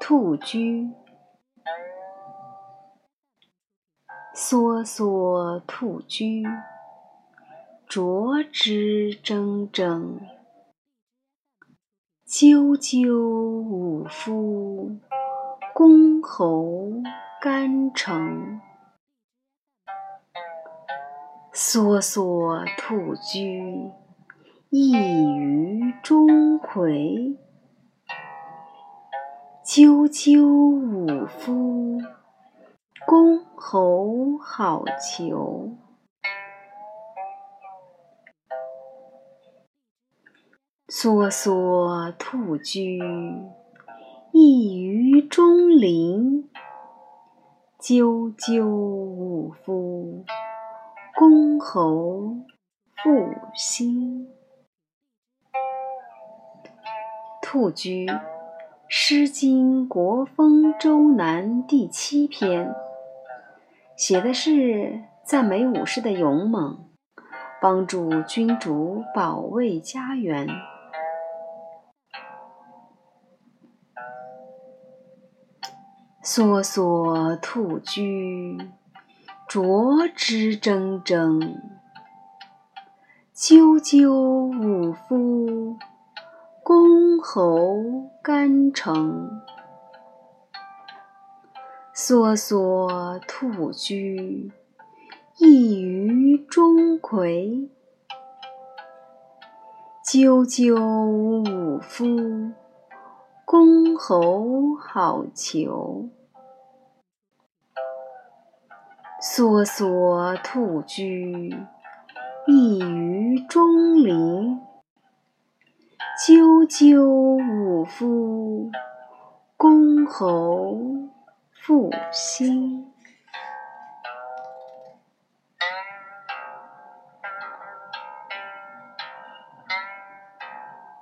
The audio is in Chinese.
兔居，梭梭兔居，啄之铮铮。赳赳武夫，公侯干城。梭梭兔居，一于钟馗。赳赳武夫，公侯好逑。梭梭兔居，一于钟林。赳赳武夫，公侯复兴。兔居。《诗经·国风·周南》第七篇，写的是赞美武士的勇猛，帮助君主保卫家园。梭梭兔居，啄之铮铮。赳赳武夫。公侯干城。梭梭兔居，一于钟馗。赳赳武夫，公侯好逑。梭梭兔居，一于钟赳赳武夫，公侯复兴。